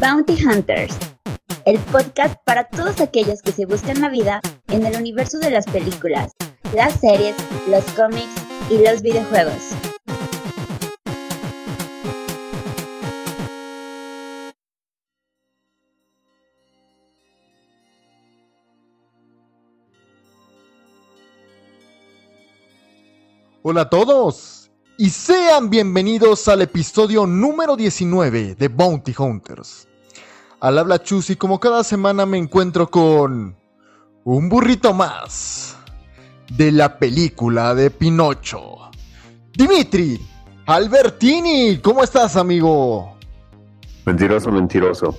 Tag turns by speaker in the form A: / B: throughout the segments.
A: Bounty Hunters, el podcast para todos aquellos que se buscan la vida en el universo de las películas, las series, los cómics y los videojuegos.
B: Hola a todos y sean bienvenidos al episodio número 19 de Bounty Hunters. Al habla Chus y como cada semana me encuentro con un burrito más de la película de Pinocho. Dimitri Albertini, ¿cómo estás amigo?
C: Mentiroso, mentiroso.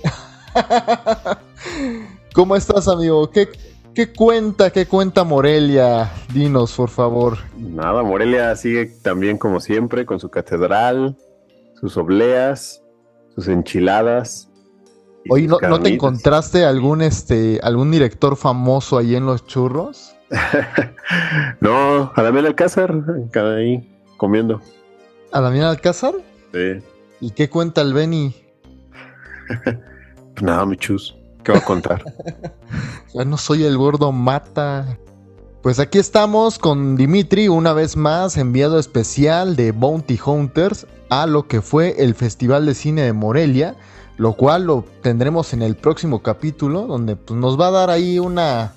B: ¿Cómo estás amigo? ¿Qué, ¿Qué cuenta, qué cuenta Morelia? Dinos, por favor.
C: Nada, Morelia sigue también como siempre con su catedral, sus obleas, sus enchiladas.
B: Oye, ¿no, ¿no, te encontraste algún este algún director famoso ahí en los churros?
C: no, a Damián Alcázar, ahí comiendo.
B: ¿A Damián Alcázar?
C: Sí.
B: ¿Y qué cuenta el Beni?
C: pues nada, mi chus. ¿Qué va a contar?
B: ya no soy el gordo mata. Pues aquí estamos con Dimitri, una vez más, enviado especial de Bounty Hunters a lo que fue el Festival de Cine de Morelia, lo cual lo tendremos en el próximo capítulo, donde pues, nos va a dar ahí una,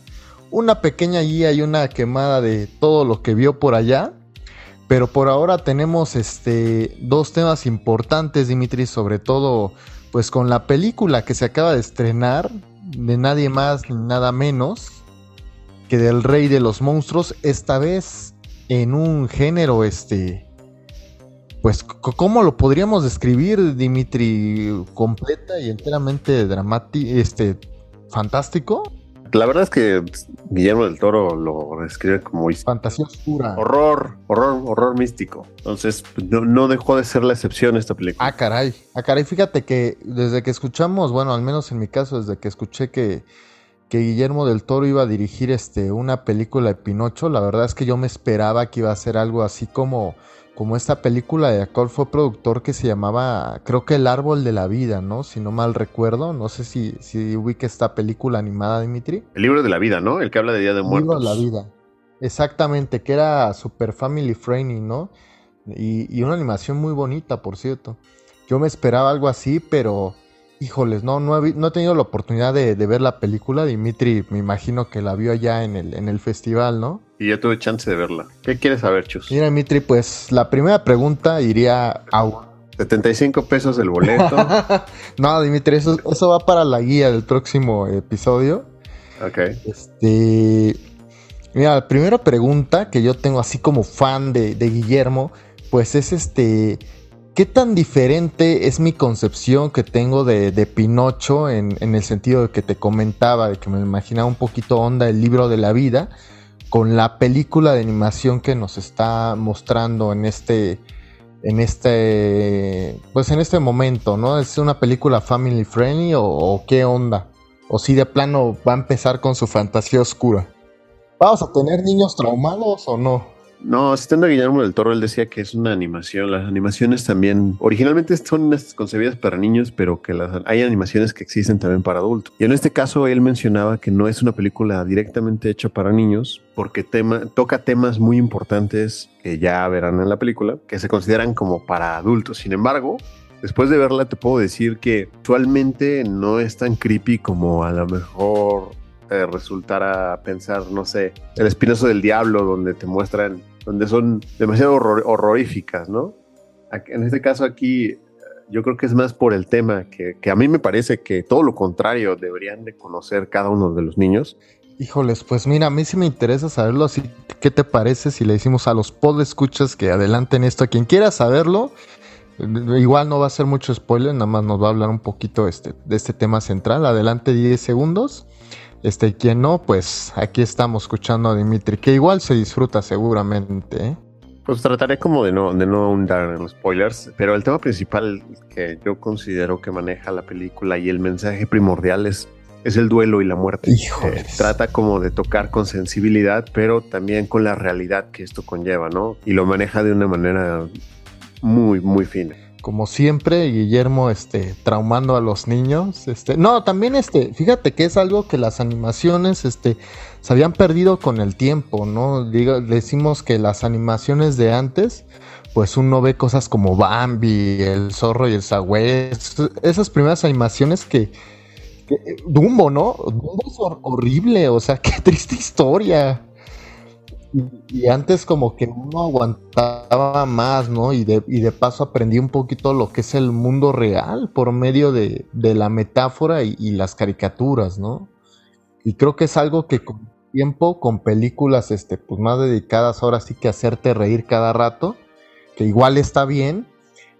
B: una pequeña guía y una quemada de todo lo que vio por allá. Pero por ahora tenemos este, dos temas importantes, Dimitri, sobre todo pues con la película que se acaba de estrenar, de nadie más ni nada menos que del Rey de los Monstruos, esta vez en un género, este, pues, ¿cómo lo podríamos describir, Dimitri? Completa y enteramente dramático, este, fantástico.
C: La verdad es que Guillermo del Toro lo describe como
B: fantasía oscura.
C: Horror, horror, horror místico. Entonces, pues, no, no, dejó de ser la excepción esta película.
B: Ah, caray. Ah, caray. Fíjate que desde que escuchamos, bueno, al menos en mi caso, desde que escuché que, que Guillermo del Toro iba a dirigir este, una película de Pinocho, la verdad es que yo me esperaba que iba a ser algo así como como esta película de cual fue productor que se llamaba, creo que El Árbol de la Vida, ¿no? Si no mal recuerdo, no sé si, si ubica esta película animada, Dimitri.
C: El libro de la vida, ¿no? El que habla de Día de Muertos.
B: El libro de la vida. Exactamente, que era super family friendly, ¿no? Y, y una animación muy bonita, por cierto. Yo me esperaba algo así, pero híjoles, no, no he, no he tenido la oportunidad de, de, ver la película. Dimitri, me imagino que la vio allá en el, en el festival, ¿no?
C: Y yo tuve chance de verla. ¿Qué quieres saber, Chus?
B: Mira, Dimitri, pues la primera pregunta iría a...
C: 75 pesos el boleto.
B: no, Dimitri, eso, eso va para la guía del próximo episodio.
C: Ok.
B: Este. Mira, la primera pregunta que yo tengo así como fan de, de Guillermo, pues es este. ¿Qué tan diferente es mi concepción que tengo de, Pinocho en, en, el sentido de que te comentaba, de que me imaginaba un poquito onda el libro de la vida, con la película de animación que nos está mostrando en este, en este, pues en este momento, ¿no? ¿Es una película family friendly o, o qué onda? ¿O si de plano va a empezar con su fantasía oscura? ¿Vamos a tener niños traumados o no?
C: No, citando a Guillermo del Toro, él decía que es una animación. Las animaciones también, originalmente son concebidas para niños, pero que las, hay animaciones que existen también para adultos. Y en este caso, él mencionaba que no es una película directamente hecha para niños, porque toca temas muy importantes que ya verán en la película, que se consideran como para adultos. Sin embargo, después de verla, te puedo decir que actualmente no es tan creepy como a lo mejor eh, resultara pensar, no sé, El Espinoso del Diablo, donde te muestran donde son demasiado horror, horroríficas, ¿no? En este caso aquí, yo creo que es más por el tema, que, que, a mí me parece que todo lo contrario deberían de conocer cada uno de los niños.
B: Híjoles, pues mira, a mí sí me interesa saberlo, así ¿qué te parece si le decimos a los pod escuchas que adelanten esto? A quien quiera saberlo, igual no va a ser mucho spoiler, nada más nos va a hablar un poquito este, de este tema central. Adelante 10 segundos. Este, quien no, pues aquí estamos escuchando a Dimitri, que igual se disfruta seguramente. ¿eh?
C: Pues trataré como de no, de no ahondar en los spoilers, pero el tema principal que yo considero que maneja la película y el mensaje primordial es, es el duelo y la muerte.
B: Eh,
C: trata como de tocar con sensibilidad, pero también con la realidad que esto conlleva, ¿no? Y lo maneja de una manera muy, muy fina.
B: Como siempre, Guillermo, este, traumando a los niños. Este, no, también, este, fíjate que es algo que las animaciones, este, se habían perdido con el tiempo, ¿no? Digo, decimos que las animaciones de antes, pues uno ve cosas como Bambi, el zorro y el sagüey, esas primeras animaciones que, Dumbo, ¿no? Dumbo es horrible, o sea, qué triste historia. Y, antes como que uno aguantaba más, ¿no? Y de, y de paso aprendí un poquito lo que es el mundo real por medio de, la metáfora y, las caricaturas, ¿no? Y creo que es algo que con tiempo, con películas, este, pues más dedicadas ahora sí que hacerte reír cada rato, que igual está bien,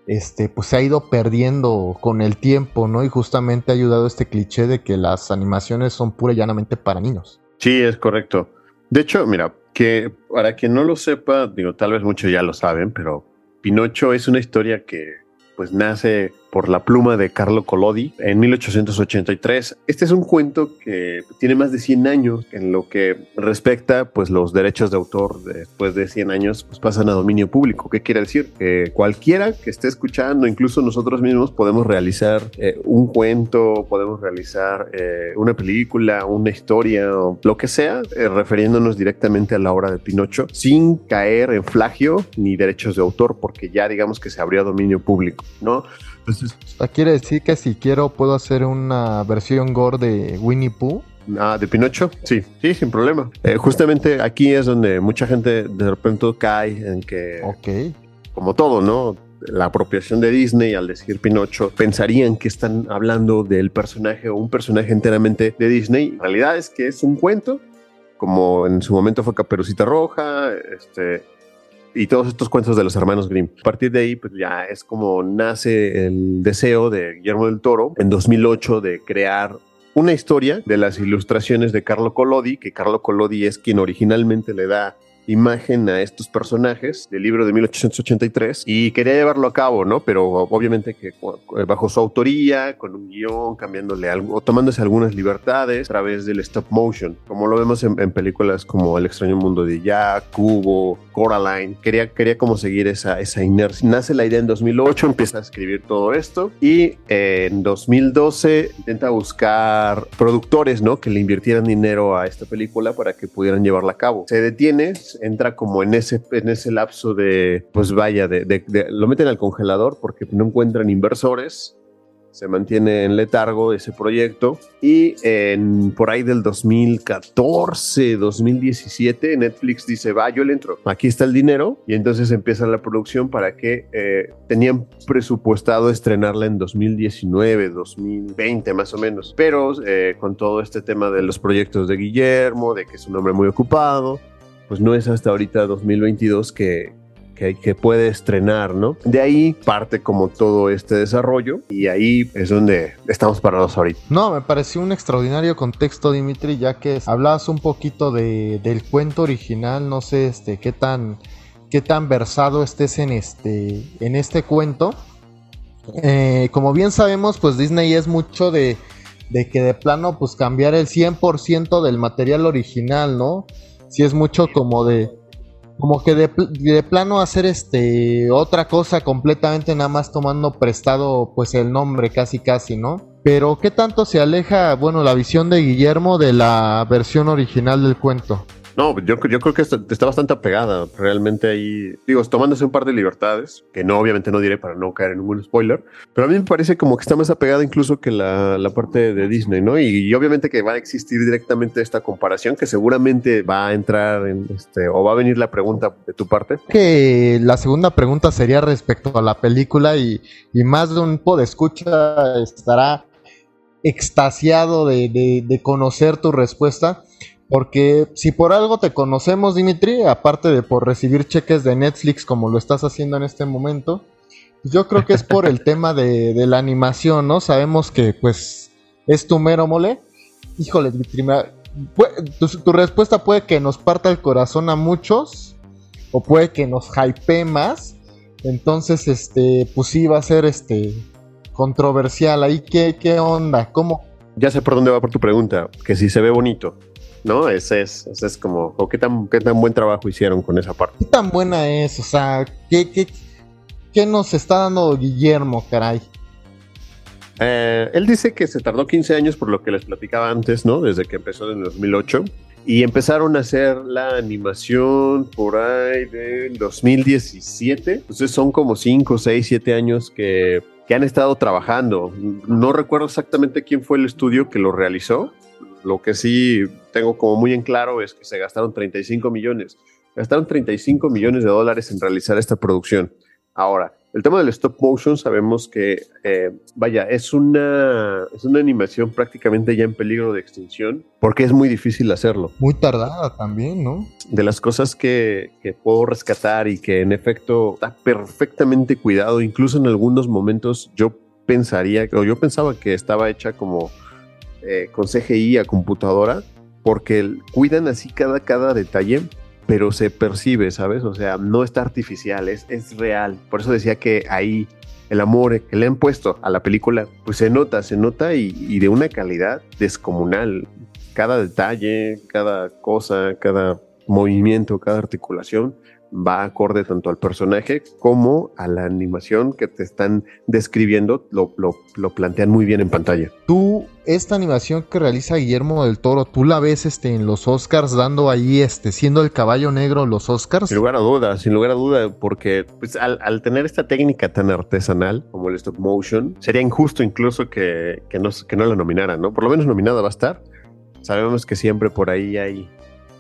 B: este, pues se ha ido perdiendo con el tiempo, ¿no? Y justamente ha ayudado este cliché de que las animaciones son pura y llanamente para niños.
C: Sí, es correcto. De hecho, mira, que para quien no lo sepa, digo, tal vez muchos ya lo saben, pero Pinocho es una historia que pues nace por la pluma de Carlo Collodi en 1883. Este es un cuento que tiene más de 100 años en lo que respecta pues los derechos de autor después de 100 años pues pasan a dominio público. ¿Qué quiere decir? Que cualquiera que esté escuchando, incluso nosotros mismos podemos realizar eh, un cuento, podemos realizar eh, una película, una historia o lo que sea, eh, refiriéndonos directamente a la obra de Pinocho sin caer en flagio ni derechos de autor porque ya digamos que se abrió a dominio público, ¿no?
B: Entonces, quiere decir que si quiero puedo hacer una versión gore de Winnie Pooh.
C: Ah, de Pinocho, sí, sí, sin problema. Eh, justamente aquí es donde mucha gente de repente cae en que, como todo, ¿no? La apropiación de Disney al decir Pinocho, pensarían que están hablando del personaje o un personaje enteramente de Disney. En realidad es que es un cuento, como en su momento fue Caperucita Roja, este, y todos estos cuentos de los hermanos Grimm. A partir de ahí, pues ya es como nace el deseo de Guillermo del Toro en 2008 de crear una historia de las ilustraciones de Carlo Collodi, que Carlo Collodi es quien originalmente le da imagen a estos personajes del libro de 1883 y quería llevarlo a cabo, ¿no? Pero obviamente que bajo su autoría, con un guion, cambiándole algo, o tomándose algunas libertades a través del stop motion, como lo vemos en, películas como El extraño mundo de Jack, Cubo, Coraline. Quería, quería como seguir esa, esa inercia. Nace la idea en 2008, empieza a escribir todo esto y en 2012 intenta buscar productores, ¿no? Que le invirtieran dinero a esta película para que pudieran llevarla a cabo. Se detiene, entra como en ese, en ese lapso de, pues vaya, de, lo meten al congelador porque no encuentran inversores se mantiene en letargo ese proyecto y en, por ahí del 2014, 2017, Netflix dice, va, yo le entro, aquí está el dinero y entonces empieza la producción para que eh, tenían presupuestado estrenarla en 2019, 2020 más o menos, pero eh, con todo este tema de los proyectos de Guillermo, de que es un hombre muy ocupado, pues no es hasta ahorita 2022 que, que, puede estrenar, ¿no? De ahí parte como todo este desarrollo y ahí es donde estamos parados ahorita.
B: No, me pareció un extraordinario contexto, Dimitri, ya que hablabas un poquito de, del cuento original, no sé este, qué tan, qué tan versado estés en este, en este cuento. Eh, como bien sabemos, pues Disney es mucho de, de que de plano, pues cambiar el 100% del material original, ¿no? Si es mucho como de como que de, de, plano hacer este otra cosa completamente nada más tomando prestado pues el nombre casi casi, ¿no? Pero ¿qué tanto se aleja, bueno, la visión de Guillermo de la versión original del cuento?
C: No, yo, yo creo que está, está, bastante apegada. Realmente ahí, digo, tomándose un par de libertades, que no, obviamente no diré para no caer en ningún spoiler, pero a mí me parece como que está más apegada incluso que la, parte de Disney, ¿no? Y, obviamente que va a existir directamente esta comparación, que seguramente va a entrar en este, o va a venir la pregunta de tu parte.
B: Que la segunda pregunta sería respecto a la película y, más de un escucha estará extasiado de, de, de conocer tu respuesta. Porque si por algo te conocemos, Dimitri, aparte de por recibir cheques de Netflix como lo estás haciendo en este momento, yo creo que es por el tema de, la animación, ¿no? Sabemos que pues es tu mero mole. Híjole, Dimitri, tu, tu, respuesta puede que nos parta el corazón a muchos o puede que nos hype más. Entonces, este, pues sí va a ser este controversial. Ahí, ¿qué, qué onda? ¿Cómo?
C: Ya sé por dónde va por tu pregunta, que si se ve bonito. ¿No? Ese es, ese es como, qué tan, qué tan buen trabajo hicieron con esa parte.
B: ¿Qué tan buena es? O sea, ¿qué, qué, ¿Qué nos está dando Guillermo, caray?
C: Eh, él dice que se tardó 15 años por lo que les platicaba antes, ¿no? Desde que empezó en el 2008. Y empezaron a hacer la animación por ahí del 2017. Entonces son como 5, 6, 7 años que, que han estado trabajando. No recuerdo exactamente quién fue el estudio que lo realizó. Lo que sí tengo como muy en claro es que se gastaron 35 millones. Gastaron 35 millones de dólares en realizar esta producción. Ahora, el tema del stop motion sabemos que, eh, vaya, es una, es una animación prácticamente ya en peligro de extinción porque es muy difícil hacerlo.
B: Muy tardada también, ¿no?
C: De las cosas que, que puedo rescatar y que en efecto está perfectamente cuidado, incluso en algunos momentos yo pensaría, o yo pensaba que estaba hecha como eh, con CGI a computadora porque cuidan así cada, cada detalle pero se percibe, ¿sabes? O sea, no está artificial, es, es real. Por eso decía que ahí el amor que le han puesto a la película, pues se nota, se nota y, y de una calidad descomunal. Cada detalle, cada cosa, cada movimiento, cada articulación va acorde tanto al personaje como a la animación que te están describiendo, lo, lo, plantean muy bien en pantalla.
B: Tú, esta animación que realiza Guillermo del Toro, ¿tú la ves este, en los Oscars dando ahí, este, siendo el caballo negro los Oscars?
C: Sin lugar a duda, sin lugar a duda, porque pues, al, tener esta técnica tan artesanal como el stop motion, sería injusto incluso que, que, no, que no la nominaran, ¿no? Por lo menos nominada va a estar. Sabemos que siempre por ahí hay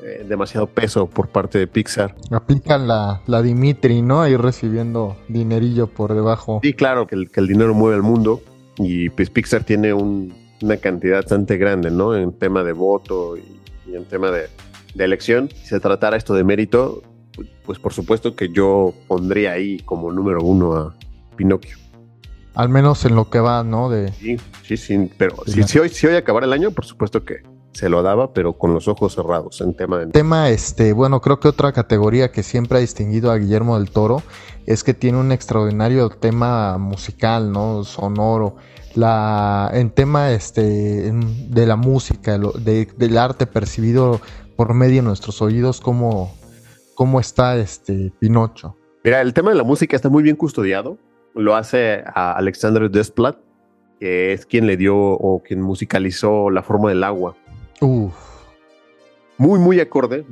C: eh, demasiado peso por parte de Pixar.
B: Aplican la, la Dimitri, ¿no? Ahí recibiendo dinerillo por debajo.
C: Sí, claro, que el, que el dinero mueve el mundo y pues Pixar tiene una cantidad bastante grande, ¿no? En tema de voto y, en tema de, de, elección. Si se tratara esto de mérito, pues por supuesto que yo pondría ahí como número uno a Pinocchio.
B: Al menos en lo que va, ¿no? De...
C: Sí, sí, sí. Pero si, si, hoy, si hoy acabar el año, por supuesto que, se lo daba, pero con los ojos cerrados en tema de...
B: Tema, este, bueno, creo que otra categoría que siempre ha distinguido a Guillermo del Toro es que tiene un extraordinario tema musical, ¿no? Sonoro. La, en tema este, de la música, del arte percibido por medio de nuestros oídos, ¿cómo, cómo está este Pinocho?
C: Mira, el tema de la música está muy bien custodiado. Lo hace a Alexander Desplat, que es quien le dio o quien musicalizó La forma del agua muy, muy acorde.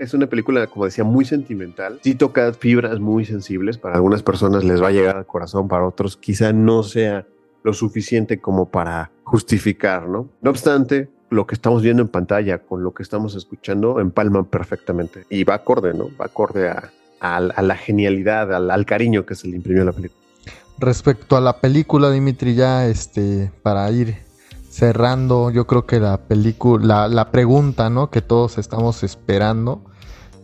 C: es una película, como decía, muy sentimental. Sí toca fibras muy sensibles. Para algunas personas les va a llegar al corazón, para otros quizá no sea lo suficiente como para justificar, ¿no? No obstante, lo que estamos viendo en pantalla con lo que estamos escuchando empalman perfectamente. Y va acorde, ¿no? Va acorde a, la genialidad, al, al, cariño que se le imprimió a la película.
B: Respecto a la película, Dimitri, ya este, para ir cerrando, yo creo que la película, la, pregunta, ¿no? Que todos estamos esperando,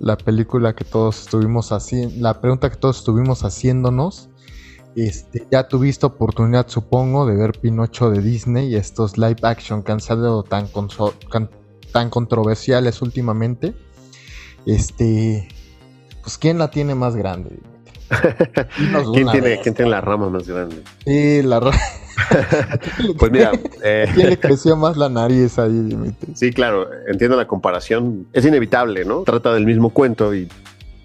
B: la película que todos estuvimos haciendo, la pregunta que todos estuvimos haciéndonos. Este, ya tuviste oportunidad, supongo, de ver Pinocho de Disney y estos live action que han salido tan, tan controversiales últimamente. Este, pues, ¿quién la tiene más grande?
C: ¿Quién tiene, ¿Quién tiene la rama más grande?
B: Sí, la rama.
C: pues mira. Eh,
B: ¿Quién le creció más la nariz ahí, Dimitri?
C: Sí, claro, entiendo la comparación. Es inevitable, ¿no? Trata del mismo cuento y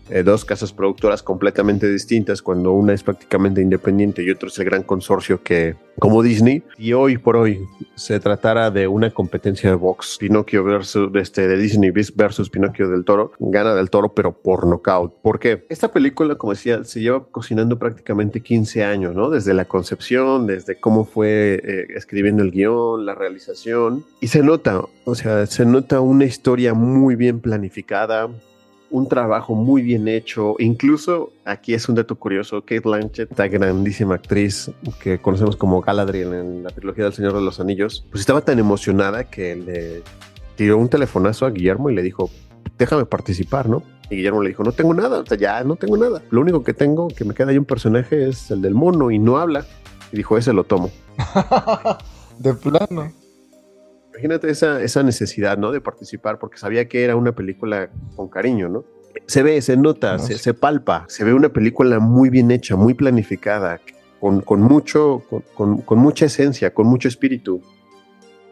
C: eh, dos casas productoras completamente distintas cuando una es prácticamente independiente y otro es el gran consorcio que como Disney. Y hoy por hoy se tratara de una competencia de box Pinocchio versus este de Disney versus Pinocchio del Toro. Gana del Toro pero por nocaut. Porque esta película como decía se lleva cocinando prácticamente 15 años no desde la concepción desde cómo fue eh, escribiendo el guion la realización. Y se nota o sea se nota una historia muy bien planificada un trabajo muy bien hecho. Incluso aquí es un dato curioso, Kate Blanchett, esta grandísima actriz que conocemos como Galadriel en la trilogía del Señor de los Anillos, pues estaba tan emocionada que le tiró un telefonazo a Guillermo y le dijo, déjame participar, ¿no? Y Guillermo le dijo, no tengo nada, o sea, ya no tengo nada. Lo único que tengo, que me queda ahí un personaje, es el del mono y no habla. Y dijo, ese lo tomo.
B: de plano.
C: Imagínate esa, esa necesidad, ¿no? De participar, porque sabía que era una película con cariño, ¿no? Se ve, se nota, se, se, palpa, se ve una película muy bien hecha, muy planificada, con, con mucho, con, con, mucha esencia, con mucho espíritu,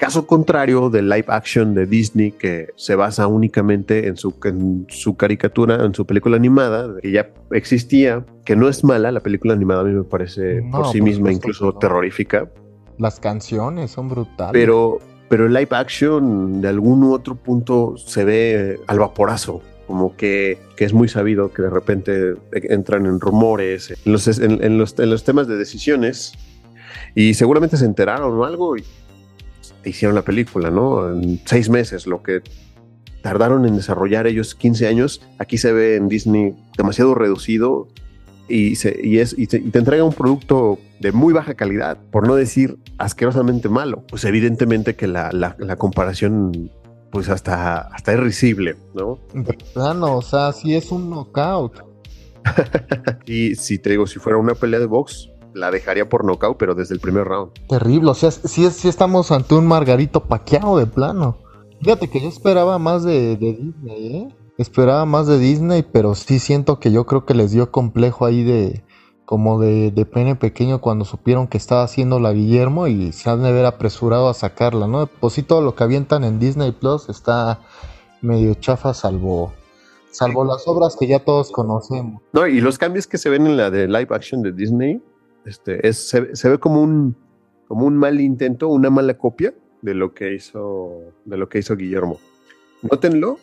C: Caso contrario del live action de Disney que se basa únicamente en su, en su caricatura, en su película animada, que ya existía, que no es mala, la película animada a mí me parece por sí misma incluso terrorífica.
B: Las canciones son brutales.
C: Pero, pero el live action de algún otro punto se ve al vaporazo como que, que, es muy sabido que de repente entran en rumores, en los, en, los, en los temas de decisiones, y seguramente se enteraron o algo y hicieron la película, ¿no? En seis meses, lo que tardaron en desarrollar ellos 15 años, aquí se ve en Disney demasiado reducido y, se, y, es, y te, entrega un producto de muy baja calidad, por no decir asquerosamente malo. Pues evidentemente que la, la, la comparación pues hasta, hasta es risible, ¿no?
B: Plano, o sea, si es un knockout.
C: y si te digo, si fuera una pelea de box, la dejaría por knockout, pero desde el primer round.
B: Terrible, o sea, si sí, estamos ante un Margarito paqueado de plano. Fíjate que yo esperaba más de, de, Disney, ¿eh? Esperaba más de Disney, pero sí siento que yo creo que les dio complejo ahí de, como de, de pene pequeño cuando supieron que estaba haciendo la Guillermo y se han de haber apresurado a sacarla, ¿no? Pues sí, todo lo que avientan en Disney Plus está medio chafa, salvo, salvo las obras que ya todos conocemos.
C: No, y los cambios que se ven en la de live action de Disney, este, es, se, se ve como un, como un mal intento, una mala copia de lo que hizo, de lo que hizo Guillermo. Nótenlo,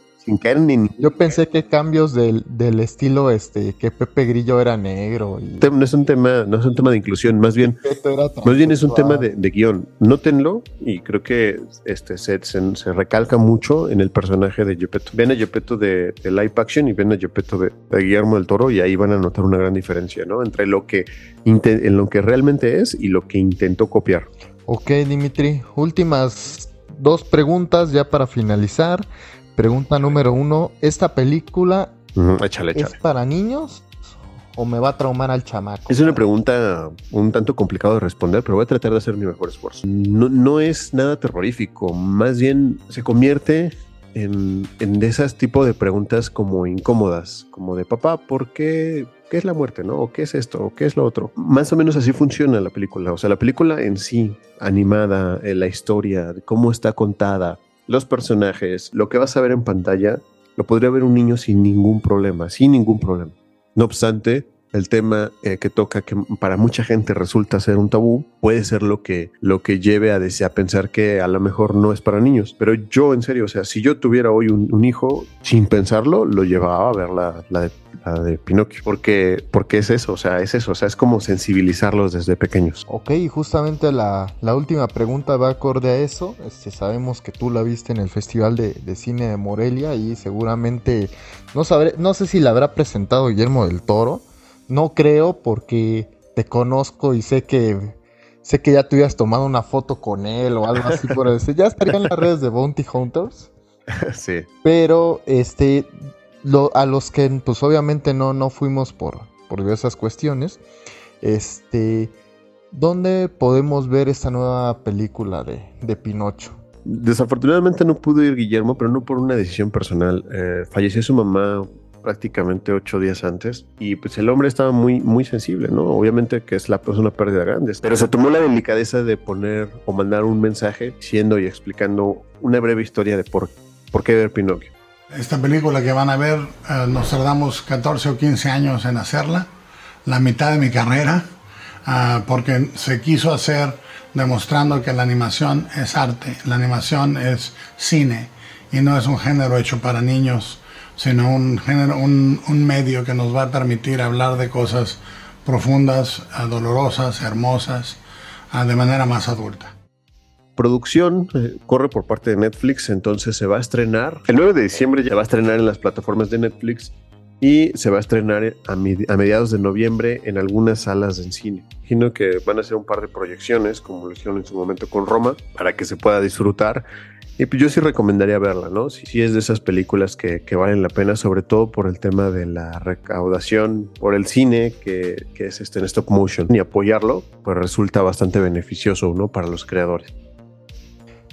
B: yo pensé que cambios del, estilo, este, que Pepe Grillo era negro.
C: No es un tema, no es un tema de inclusión, más bien, más bien es un tema de, guion. Nótenlo y creo que este se, se, recalca mucho en el personaje de Gepetto. Ven a Gepetto de, live action y ven a Gepetto de, Guillermo del Toro y ahí van a notar una gran diferencia, ¿no? Entre lo que, en lo que realmente es y lo que intentó copiar.
B: Ok, Dimitri, últimas dos preguntas ya para finalizar. Pregunta número uno, ¿esta película es para niños o me va a traumar al chamaco?
C: Es una pregunta un tanto complicado de responder, pero voy a tratar de hacer mi mejor esfuerzo. No, no es nada terrorífico, más bien se convierte en, en de esas tipo de preguntas como incómodas, como de papá, ¿por qué? ¿Qué es la muerte? ¿No? ¿O qué es esto? ¿O qué es lo otro? Más o menos así funciona la película. O sea, la película en sí, animada, la historia, cómo está contada, los personajes, lo que vas a ver en pantalla, lo podría ver un niño sin ningún problema, sin ningún problema. No obstante, el tema eh, que toca, que para mucha gente resulta ser un tabú, puede ser lo que, lo que lleve a, a pensar que a lo mejor no es para niños. Pero yo, en serio, o sea, si yo tuviera hoy un, hijo, sin pensarlo, lo llevaba a ver la, la de de Pinocchio, porque, porque es eso, o sea, es eso, o sea, es como sensibilizarlos desde pequeños.
B: Ok, justamente la, la última pregunta va acorde a eso, este, sabemos que tú la viste en el Festival de, Cine de Morelia y seguramente, no, sabré, no sé si la habrá presentado Guillermo del Toro, no creo porque te conozco y sé que sé que ya tú hubieras tomado una foto con él o algo así por eso. Ya estaría en las redes de Bounty Hunters.
C: Sí.
B: Pero este a los que pues obviamente no, no fuimos por, por diversas cuestiones, este, ¿dónde podemos ver esta nueva película de, de Pinocho?
C: Desafortunadamente no pudo ir Guillermo, pero no por una decisión personal. Eh, falleció su mamá prácticamente ocho días antes y pues el hombre estaba muy muy sensible, ¿no? Obviamente que es la pues, una pérdida grande, pero se tomó la delicadeza de poner o mandar un mensaje diciendo y explicando una breve historia de por, por qué ver Pinocchio.
D: Esta película que van a ver, eh, nos tardamos 14 o 15 años en hacerla, la mitad de mi carrera, eh, porque se quiso hacer demostrando que la animación es arte, la animación es cine y no es un género hecho para niños, sino un, género, un, medio que nos va a permitir hablar de cosas profundas, eh, dolorosas, hermosas, de manera más adulta
C: producción eh, corre por parte de Netflix, entonces se va a estrenar. El 9 de diciembre ya va a estrenar en las plataformas de Netflix y se va a estrenar a, mediados de noviembre en algunas salas de cine. Imagino que van a ser un par de proyecciones, como lo hicieron en su momento con Roma, para que se pueda disfrutar. Y pues yo sí recomendaría verla, ¿no? Si, es de esas películas que, valen la pena, sobre todo por el tema de la recaudación, por el cine que, que es este en stop motion, y apoyarlo, pues resulta bastante beneficioso, ¿no? Para los creadores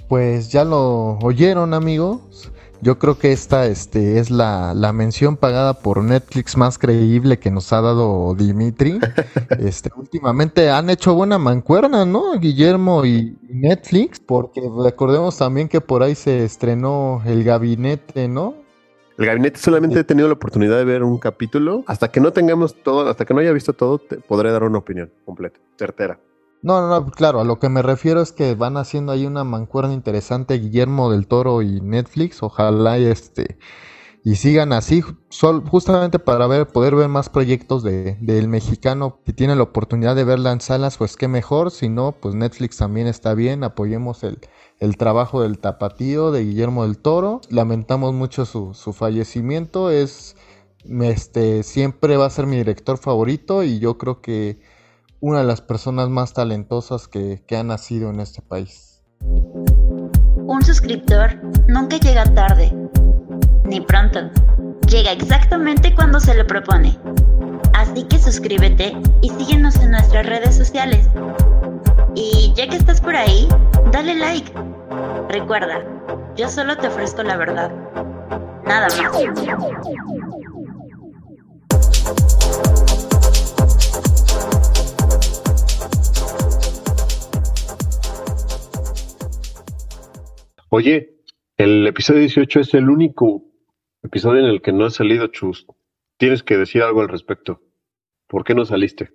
B: pues ya lo oyeron amigos. yo creo que esta este, es la, la, mención pagada por Netflix más creíble que nos ha dado Dimitri. Este, últimamente han hecho buena mancuerna, ¿no? Guillermo y Netflix, porque recordemos también que por ahí se estrenó El Gabinete, ¿no?
C: El gabinete solamente he tenido la oportunidad de ver un capítulo. Hasta que no tengamos todo, hasta que no haya visto todo, te podré dar una opinión completa, certera.
B: No, no, no, claro, a lo que me refiero es que van haciendo ahí una mancuerna interesante Guillermo del Toro y Netflix, ojalá este y sigan así, justamente para ver, poder ver más proyectos de, del mexicano. Si tienen la oportunidad de verla en salas, pues qué mejor. Si no, pues Netflix también está bien. Apoyemos el, el trabajo del tapatío de Guillermo del Toro. Lamentamos mucho su, su fallecimiento. Es este siempre va a ser mi director favorito y yo creo que una de las personas más talentosas que, que ha nacido en este país.
A: Un suscriptor nunca llega tarde, ni pronto. Llega exactamente cuando se lo propone. Así que suscríbete y síguenos en nuestras redes sociales. Y ya que estás por ahí, dale like. Recuerda, yo solo te ofrezco la verdad. Nada más.
C: Oye, el episodio 18 es el único episodio en el que no ha salido Chus. Tienes que decir algo al respecto. ¿Por qué no saliste?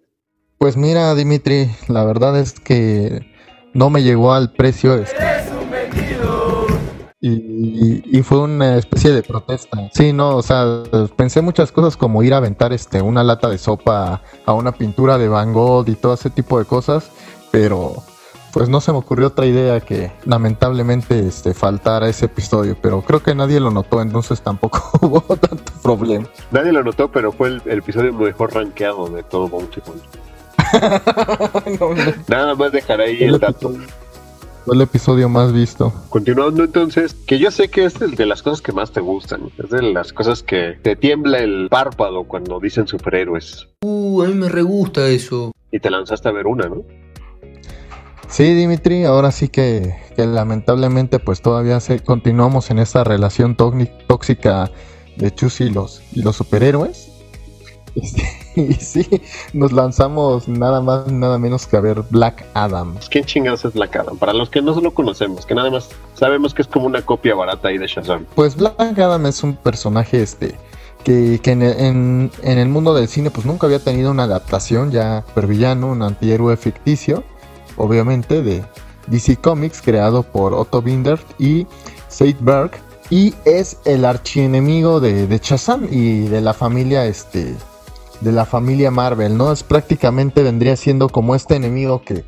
B: Pues mira, Dimitri, la verdad es que no me llegó al precio. Este. Y, y, fue una especie de protesta. Sí, no, o sea, pensé muchas cosas como ir a aventar este, una lata de sopa a una pintura de Van Gogh y todo ese tipo de cosas, pero pues no se me ocurrió otra idea que lamentablemente este, faltara ese episodio, pero creo que nadie lo notó, entonces tampoco hubo tanto problema.
C: Nadie lo notó, pero fue el, episodio mejor rankeado de todo Bounty Nada más dejaré ahí el, dato.
B: Fue el episodio más visto.
C: Continuando entonces, que yo sé que es el de las cosas que más te gustan, es de las cosas que te tiembla el párpado cuando dicen superhéroes.
E: Uh, a mí me re gusta eso.
C: Y te lanzaste a ver una, ¿no?
B: Sí, Dimitri, ahora sí que, lamentablemente pues todavía se, continuamos en esa relación tóxica de Chus y los, y los superhéroes. Y, sí, nos lanzamos nada más, nada menos que a ver Black Adam.
C: ¿Quién chingados es Black Adam? Para los que no lo conocemos, que nada más sabemos que es como una copia barata ahí de Shazam.
B: Pues Black Adam es un personaje este que, en, en, en, el mundo del cine pues nunca había tenido una adaptación ya supervillano, un antihéroe ficticio obviamente, de DC Comics, creado por Otto Binder y Seidberg. Y es el archienemigo de, de y de la familia, este, de la familia Marvel, ¿no? Es prácticamente vendría siendo como este enemigo que,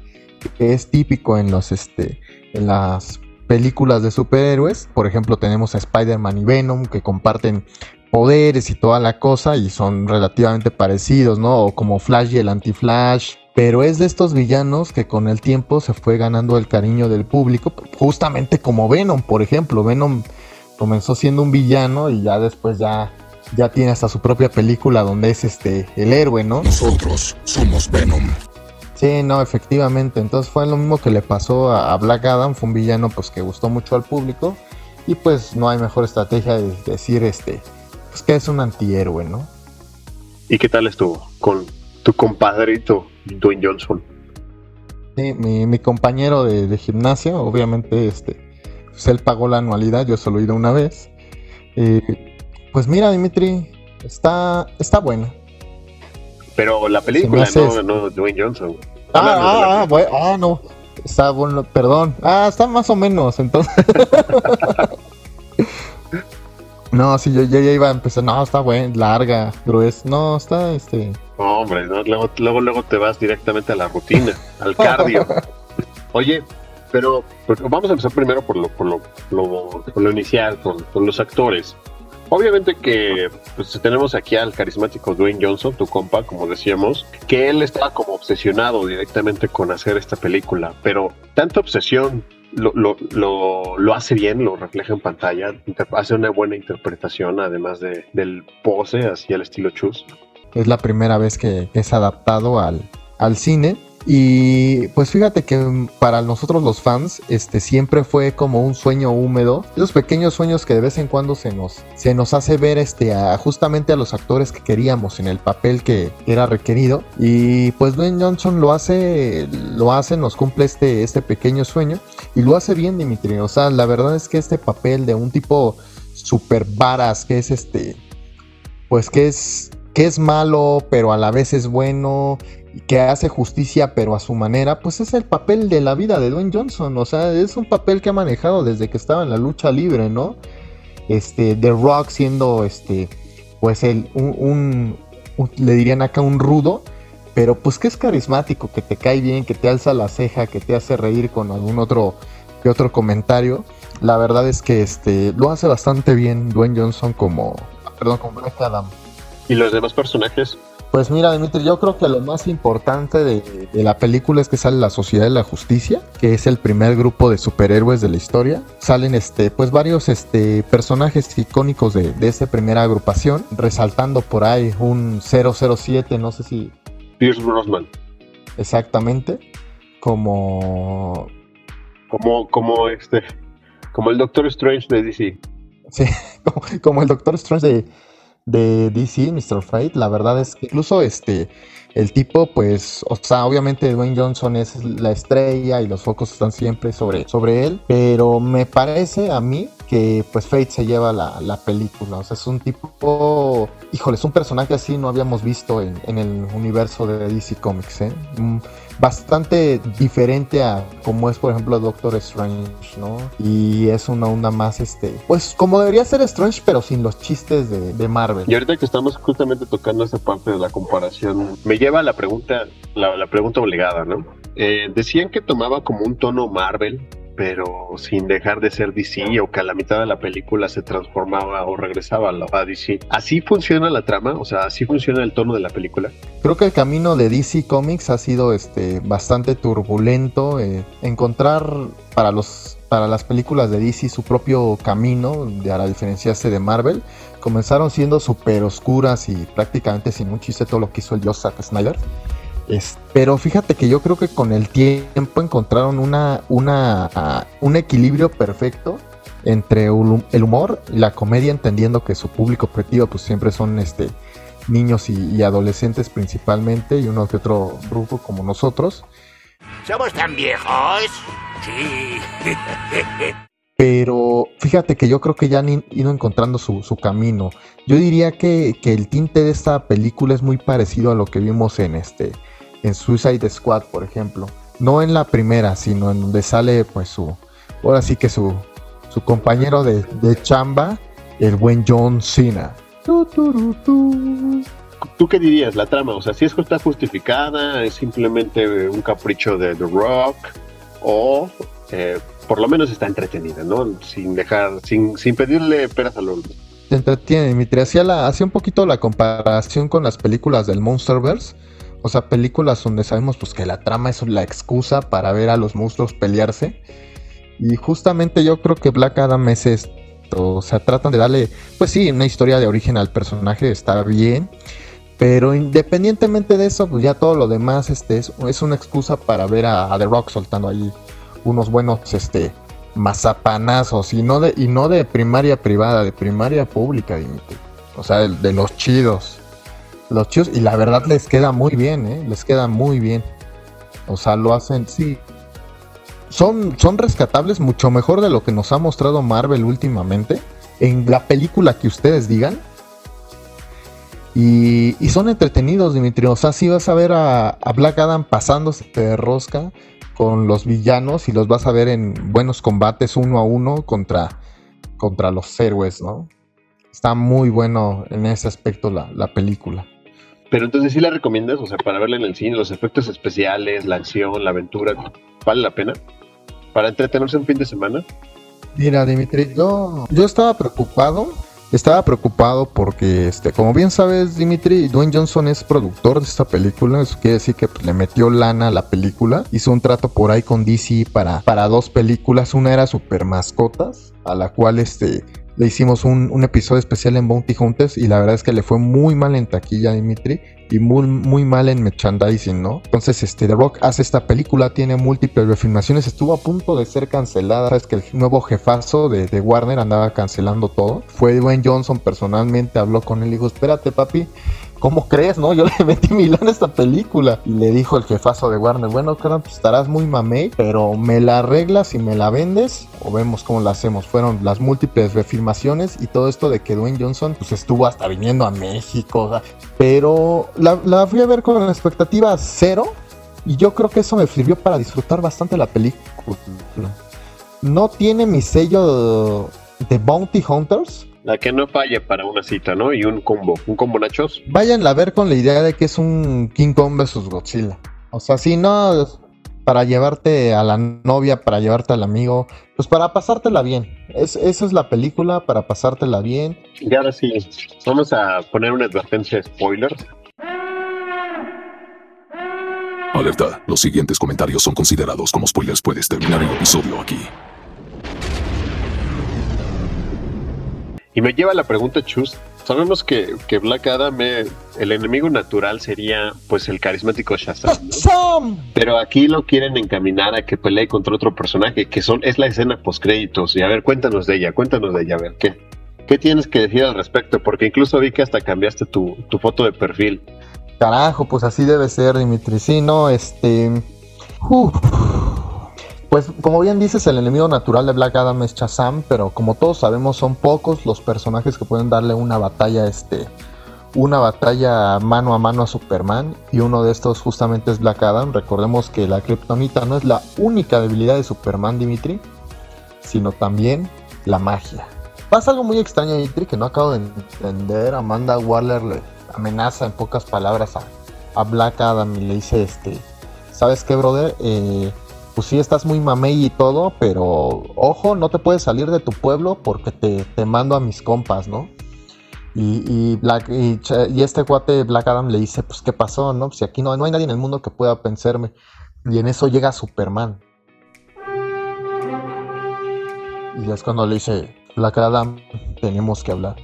B: es típico en los, este, en las películas de superhéroes. Por ejemplo, tenemos a Spider-Man y Venom que comparten poderes y toda la cosa y son relativamente parecidos, ¿no? O como Flash y el Anti-Flash, pero es de estos villanos que con el tiempo se fue ganando el cariño del público, justamente como Venom, por ejemplo. Venom comenzó siendo un villano y ya después ya, ya tiene hasta su propia película donde es este el héroe, ¿no?
F: Nosotros somos Venom.
B: Sí, no, efectivamente. Entonces fue lo mismo que le pasó a, Black Adam, fue un villano pues que gustó mucho al público y pues no hay mejor estrategia de decir este, pues que es un antihéroe, ¿no?
C: ¿Y qué tal estuvo con tu compadrito Dwayne Johnson.
B: Sí, mi, compañero de, gimnasia, obviamente, este, pues él pagó la anualidad, yo solo he ido una vez. Eh, pues mira, Dimitri, está, está buena.
C: Pero la película, no, no Dwayne Johnson.
B: Ah, ah, ah, bueno, ah, no. Está bueno, perdón. Ah, está más o menos, entonces. no, sí, yo, ya iba a empezar. No, está buena, larga, gruesa. No, está, este.
C: No, hombre, Luego, luego, luego te vas directamente a la rutina, al cardio. Oye, pero pues, vamos a empezar primero por lo, por lo, lo, inicial, con, los actores. Obviamente que pues, tenemos aquí al carismático Dwayne Johnson, tu compa, como decíamos, que él estaba como obsesionado directamente con hacer esta película, pero tanta obsesión lo, lo, lo, lo, hace bien, lo refleja en pantalla, hace una buena interpretación, además de, del pose, así al estilo Chus
B: es la primera vez que es adaptado al, al cine. Y pues fíjate que para nosotros los fans, este siempre fue como un sueño húmedo, esos pequeños sueños que de vez en cuando se nos, se nos hace ver este, justamente a los actores que queríamos en el papel que era requerido. Y pues Dwayne Johnson lo hace, lo hace, nos cumple este, este pequeño sueño y lo hace bien, Dimitri. O sea, la verdad es que este papel de un tipo super varas, que es este, pues que es, que es malo, pero a la vez es bueno que hace justicia pero a su manera, pues es el papel de la vida de Dwayne Johnson, o sea, es un papel que ha manejado desde que estaba en la lucha libre, ¿no? Este, The Rock siendo, este, pues el, un, le dirían acá un rudo, pero pues que es carismático, que te cae bien, que te alza la ceja, que te hace reír con algún otro, que otro comentario. La verdad es que este, lo hace bastante bien Dwayne Johnson como, perdón, como Black Adam.
C: ¿Y los demás personajes?
B: Pues mira, Dimitri, yo creo que lo más importante de, la película es que sale la Sociedad de la Justicia, que es el primer grupo de superhéroes de la historia. Salen este, pues varios este, personajes icónicos de, de esta primera agrupación, resaltando por ahí un 007, no sé si...
C: Pierce Brosnan.
B: Exactamente. Como...
C: Como, como este... Como el Doctor Strange de DC.
B: Sí, como el Doctor Strange de de DC, Mr. Fate, la verdad es que incluso este, el tipo, pues, o sea, obviamente Dwayne Johnson es la estrella y los focos están siempre sobre, sobre él, pero me parece a mí que pues Fate se lleva la, la película, o sea, es un tipo, híjole, es un personaje así no habíamos visto en, en el universo de DC Comics, ¿eh? Mm, bastante diferente a como es por ejemplo Doctor Strange, ¿no? Y es una onda más, este, pues como debería ser Strange, pero sin los chistes de, Marvel.
C: Y ahorita que estamos justamente tocando esa parte de la comparación, me lleva a la pregunta, la, la pregunta obligada, ¿no? Eh, decían que tomaba como un tono Marvel pero sin dejar de ser DC o que a la mitad de la película se transformaba o regresaba a DC. ¿Así funciona la trama? O sea, ¿así funciona el tono de la película?
B: Creo que el camino de DC Comics ha sido este, bastante turbulento. Eh, encontrar para, los, para las películas de DC su propio camino, para diferenciarse de Marvel, comenzaron siendo súper oscuras y prácticamente sin un chiste todo lo que hizo el Joss Snyder pero fíjate que yo creo que con el tiempo encontraron una, una, ah, un equilibrio perfecto entre el humor y la comedia, entendiendo que su público objetivo pues siempre son este niños y, adolescentes principalmente y uno que otro grupo como nosotros.
G: ¿Somos tan viejos? Sí.
B: Pero fíjate que yo creo que ya han ido encontrando su, su camino. Yo diría que, que, el tinte de esta película es muy parecido a lo que vimos en este en Suicide Squad, por ejemplo. No en la primera, sino en donde sale pues su, ahora sí que su, su compañero de, chamba, el buen John Cena.
C: ¿Tú qué dirías, la trama? O sea, si es que está justificada, es simplemente un capricho de The Rock, o eh, por lo menos está entretenida, ¿no? Sin dejar, sin, sin pedirle peras al olmo.
B: Te entretiene, Dimitri. Hacía, la, hacía un poquito la comparación con las películas del Monsterverse o sea, películas donde sabemos pues que la trama es la excusa para ver a los monstruos pelearse. Y justamente yo creo que Black Adam es esto. O sea, tratan de darle, pues sí, una historia de origen al personaje, está bien. Pero independientemente de eso, pues ya todo lo demás este, es, una excusa para ver a, The Rock soltando ahí unos buenos este, mazapanazos. Y no, de, y no de primaria privada, de primaria pública, O sea, de los chidos los chicos, y la verdad les queda muy bien, ¿eh? Les queda muy bien. O sea, lo hacen, sí. Son, son rescatables mucho mejor de lo que nos ha mostrado Marvel últimamente. En la película que ustedes digan. Y, son entretenidos, Dimitri. O sea, sí vas a ver a, a Black Adam pasándose de rosca con los villanos y los vas a ver en buenos combates uno a uno contra, contra los héroes, ¿no? Está muy bueno en ese aspecto la, la película.
C: Pero entonces sí la recomiendas, o sea, para verla en el cine, los efectos especiales, la acción, la aventura, ¿vale la pena? ¿Para entretenerse un fin de semana?
B: Mira, Dimitri, yo, yo estaba preocupado. Estaba preocupado porque, este, como bien sabes, Dimitri, Dwayne Johnson es productor de esta película. Eso quiere decir que pues, le metió lana a la película. Hizo un trato por ahí con DC para, para dos películas. Una era Super Mascotas, a la cual este, le hicimos un, un, episodio especial en Bounty Hunters y la verdad es que le fue muy mal en taquilla a Dimitri y muy, muy mal en merchandising, ¿no? Entonces, este, The Rock hace esta película, tiene múltiples refilmaciones, estuvo a punto de ser cancelada, sabes que el nuevo jefazo de, de Warner andaba cancelando todo. Fue Dwayne Johnson personalmente, habló con él y dijo, espérate papi, ¿cómo crees, no? Yo le metí mil a esta película. Y le dijo el jefazo de Warner, bueno, claro, pues estarás muy mamey, pero me la arreglas y me la vendes o vemos cómo la hacemos. Fueron las múltiples refilmaciones y todo esto de que Dwayne Johnson pues estuvo hasta viniendo a México, pero la, la fui a ver con expectativa cero y yo creo que eso me sirvió para disfrutar bastante la película. No tiene mi sello de Bounty Hunters,
C: la que no falle para una cita, ¿no? Y un combo, un combo nachos.
B: Vayan a ver con la idea de que es un King Kong vs Godzilla. O sea, si no, para llevarte a la novia, para llevarte al amigo, pues para pasártela bien. Es, esa es la película, para pasártela bien.
C: Y ahora sí, vamos a poner una advertencia de spoilers.
F: Alerta, los siguientes comentarios son considerados como spoilers. Puedes terminar el episodio aquí.
C: Y me lleva a la pregunta, Chus. Sabemos que, que Black Adam, eh, el enemigo natural sería pues el carismático Shazam, ¿no? Pero aquí lo quieren encaminar a que pelee contra otro personaje, que son, es la escena post créditos. Y a ver, cuéntanos de ella, cuéntanos de ella, a ver, ¿qué, qué tienes que decir al respecto? Porque incluso vi que hasta cambiaste tu, tu foto de perfil.
B: Carajo, pues así debe ser, Dimitri. Sí, no, este. Uf. Pues como bien dices, el enemigo natural de Black Adam es Shazam, pero como todos sabemos son pocos los personajes que pueden darle una batalla, este, una batalla mano a mano a Superman y uno de estos justamente es Black Adam. Recordemos que la kriptonita no es la única debilidad de Superman, Dimitri, sino también la magia. Pasa algo muy extraño, Dimitri, que no acabo de entender. Amanda Waller le amenaza en pocas palabras a, a Black Adam y le dice, este, ¿sabes qué, brother? Eh, pues sí estás muy mamey y todo, pero ojo, no te puedes salir de tu pueblo porque te, te mando a mis compas, ¿no? Y, y, Black, y, este cuate Black Adam le dice, pues qué pasó, ¿no? Si aquí no, no hay nadie en el mundo que pueda vencerme. Y en eso llega Superman. Y es cuando le dice, Black Adam, tenemos que hablar.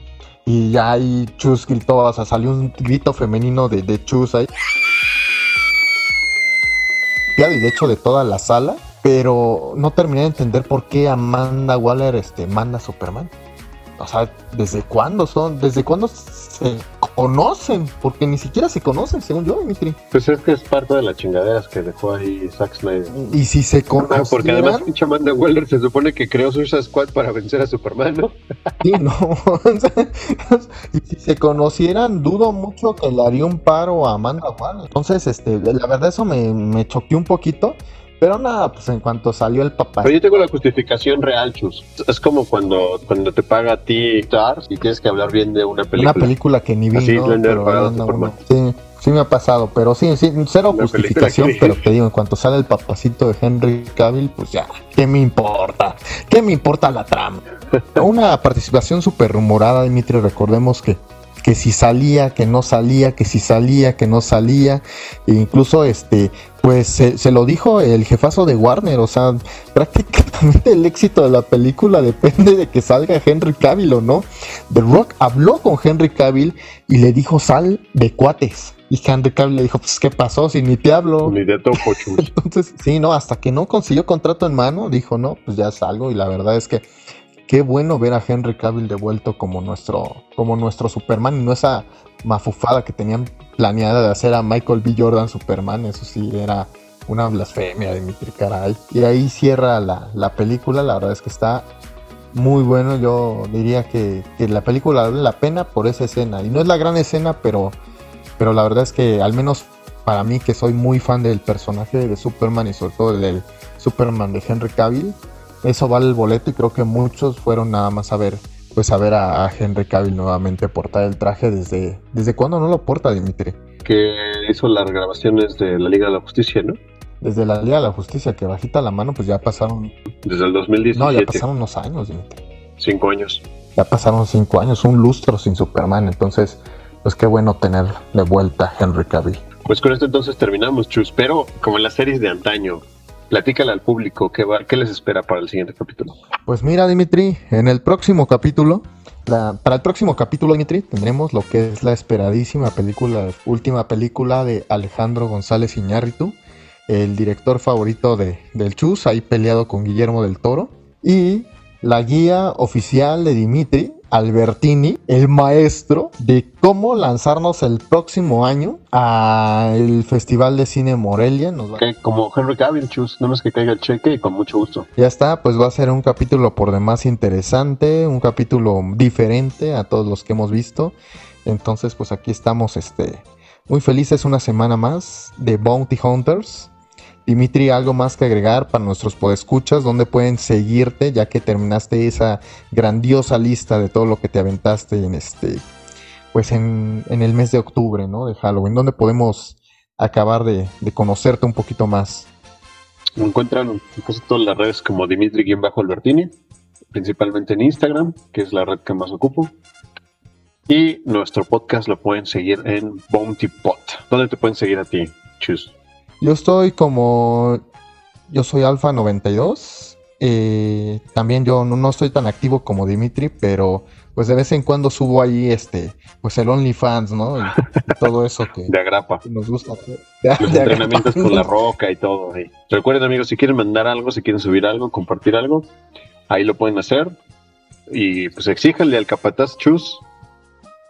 B: Y ya ahí Chus gritó, o sea, salió un grito femenino de, de Chus ahí y de hecho de toda la sala, pero no terminé de entender por qué Amanda Waller este, manda a Superman. O sea, ¿desde cuándo son? ¿Desde cuándo se conocen? Porque ni siquiera se conocen, según yo, Dimitri.
C: Pues es que es parte de las chingaderas que dejó ahí Zack Snyder.
B: Y si se conocen.
C: Ah, porque además, pinche Amanda Waller se supone que creó Suicide Squad para vencer a Superman, ¿no?
B: Sí, no. y si se conocieran, dudo mucho que le haría un paro a Amanda Waller. Entonces, este, la verdad, eso me, me choqueó un poquito. Pero nada, pues en cuanto salió el papá.
C: Pero yo tengo la justificación real, Chus. Es como cuando, cuando te paga a ti Stars y tienes que hablar bien de una película.
B: Una película que ni vi.
C: Así
B: ¿no? Pero Sí, sí me ha pasado, pero sí, sí, cero
C: Una
B: justificación, pero te digo, en cuanto sale el papacito de Henry Cavill, pues ya, ¿qué me importa? ¿Qué me importa la trama? Una participación súper rumorada, Dimitri, recordemos que que si salía, que no salía, que si salía, que no salía, e incluso este, pues se, se lo dijo el jefazo de Warner, o sea, prácticamente el éxito de la película depende de que salga Henry Cavill o no. The Rock habló con Henry Cavill y le dijo sal de cuates. Y Henry Cavill le dijo, pues qué pasó si ni te hablo.
C: Ni de topo.
B: Entonces, sí, no, hasta que no consiguió contrato en mano, dijo, no, pues ya salgo. Y la verdad es que qué bueno ver a Henry Cavill devuelto como nuestro, como nuestro Superman y no esa mafufada que tenían planeada de hacer a Michael B. Jordan Superman. Eso sí, era una blasfemia de Dimitri Caray. Y ahí cierra la, la película, la verdad es que está muy bueno. Yo diría que, que la película vale la pena por esa escena. Y no es la gran escena, pero, pero la verdad es que al menos para mí que soy muy fan del personaje de Superman y sobre todo del Superman de Henry Cavill, eso vale el boleto y creo que muchos fueron nada más a ver pues a ver a, a Henry Cavill nuevamente portar el traje desde desde cuándo no lo porta Dimitri
C: Que hizo las grabaciones de la Liga de la Justicia, ¿no?
B: desde la Liga de la Justicia que bajita la mano pues ya pasaron
C: Desde el 2017.
B: no ya pasaron unos años Dimitri
C: Cinco años.
B: ya pasaron cinco años un lustro sin Superman entonces pues qué bueno tener de vuelta a Henry Cavill
C: Pues con esto entonces terminamos, Chus. Pero como en las series de antaño, Platícale al público qué, va, qué les espera para el siguiente capítulo.
B: Pues mira, Dimitri, en el próximo capítulo, para el próximo capítulo, Dimitri, tendremos lo que es la esperadísima película, última película de Alejandro González Iñárritu, el director favorito de, del Chus, ahí peleado con Guillermo del Toro, y la guía oficial de Dimitri, Albertini, el maestro de cómo lanzarnos el próximo año al Festival de Cine Morelia. Nos va-
C: Ok, Como Henry Cavill, chus, nada más que caiga el cheque y con mucho gusto.
B: Ya está, pues va a ser un capítulo por demás interesante, un capítulo diferente a todos los que hemos visto. Entonces, pues aquí estamos, este, muy felices una semana más de Bounty Hunters. Dimitri, algo más que agregar para nuestros podescuchas, donde pueden seguirte ya que terminaste esa grandiosa lista de todo lo que te aventaste en este, pues en, en el mes de octubre, ¿no? De Halloween, donde podemos acabar de, de conocerte un poquito más.
C: Me encuentran en todas las redes como Dimitri-Albertini, principalmente en Instagram, que es la red que más ocupo. Y nuestro podcast lo pueden seguir en Bounty Pot. ¿Dónde te pueden seguir a ti, Chus?
B: Yo estoy como. Yo soy Alfa 92. eh, también yo no, no estoy tan activo como Dimitri, pero pues de vez en cuando subo ahí este, pues el OnlyFans, ¿no? Y, y todo eso que,
C: De Agrapa.
B: que nos gusta hacer.
C: Los
B: De
C: entrenamientos
B: agrapa.
C: con la roca y todo. ahí. Recuerden, amigos, si quieren mandar algo, si quieren subir algo, compartir algo, ahí lo pueden hacer. Y pues exíjanle al capataz Chus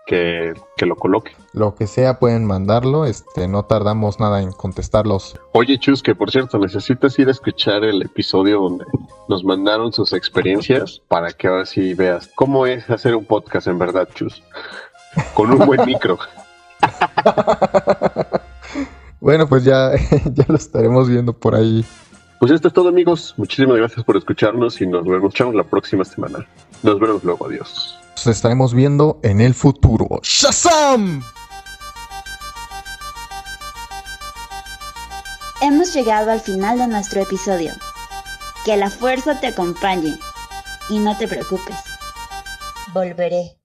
C: que, que lo coloque.
B: Lo que sea pueden mandarlo, este, no tardamos nada en contestarlos.
C: Oye, Chus, que por cierto, necesitas ir a escuchar el episodio donde nos mandaron sus experiencias para que ahora sí veas cómo es hacer un podcast en verdad, Chus. Con un buen micro.
B: Bueno, pues ya, ya lo estaremos viendo por ahí.
C: Pues esto es todo, amigos. Muchísimas gracias por escucharnos y nos vemos la próxima semana. Nos vemos luego. Adiós.
B: Nos estaremos viendo en el futuro. ¡Shazam!
A: Hemos llegado al final de nuestro episodio. Que la fuerza te acompañe. Y no te preocupes. Volveré.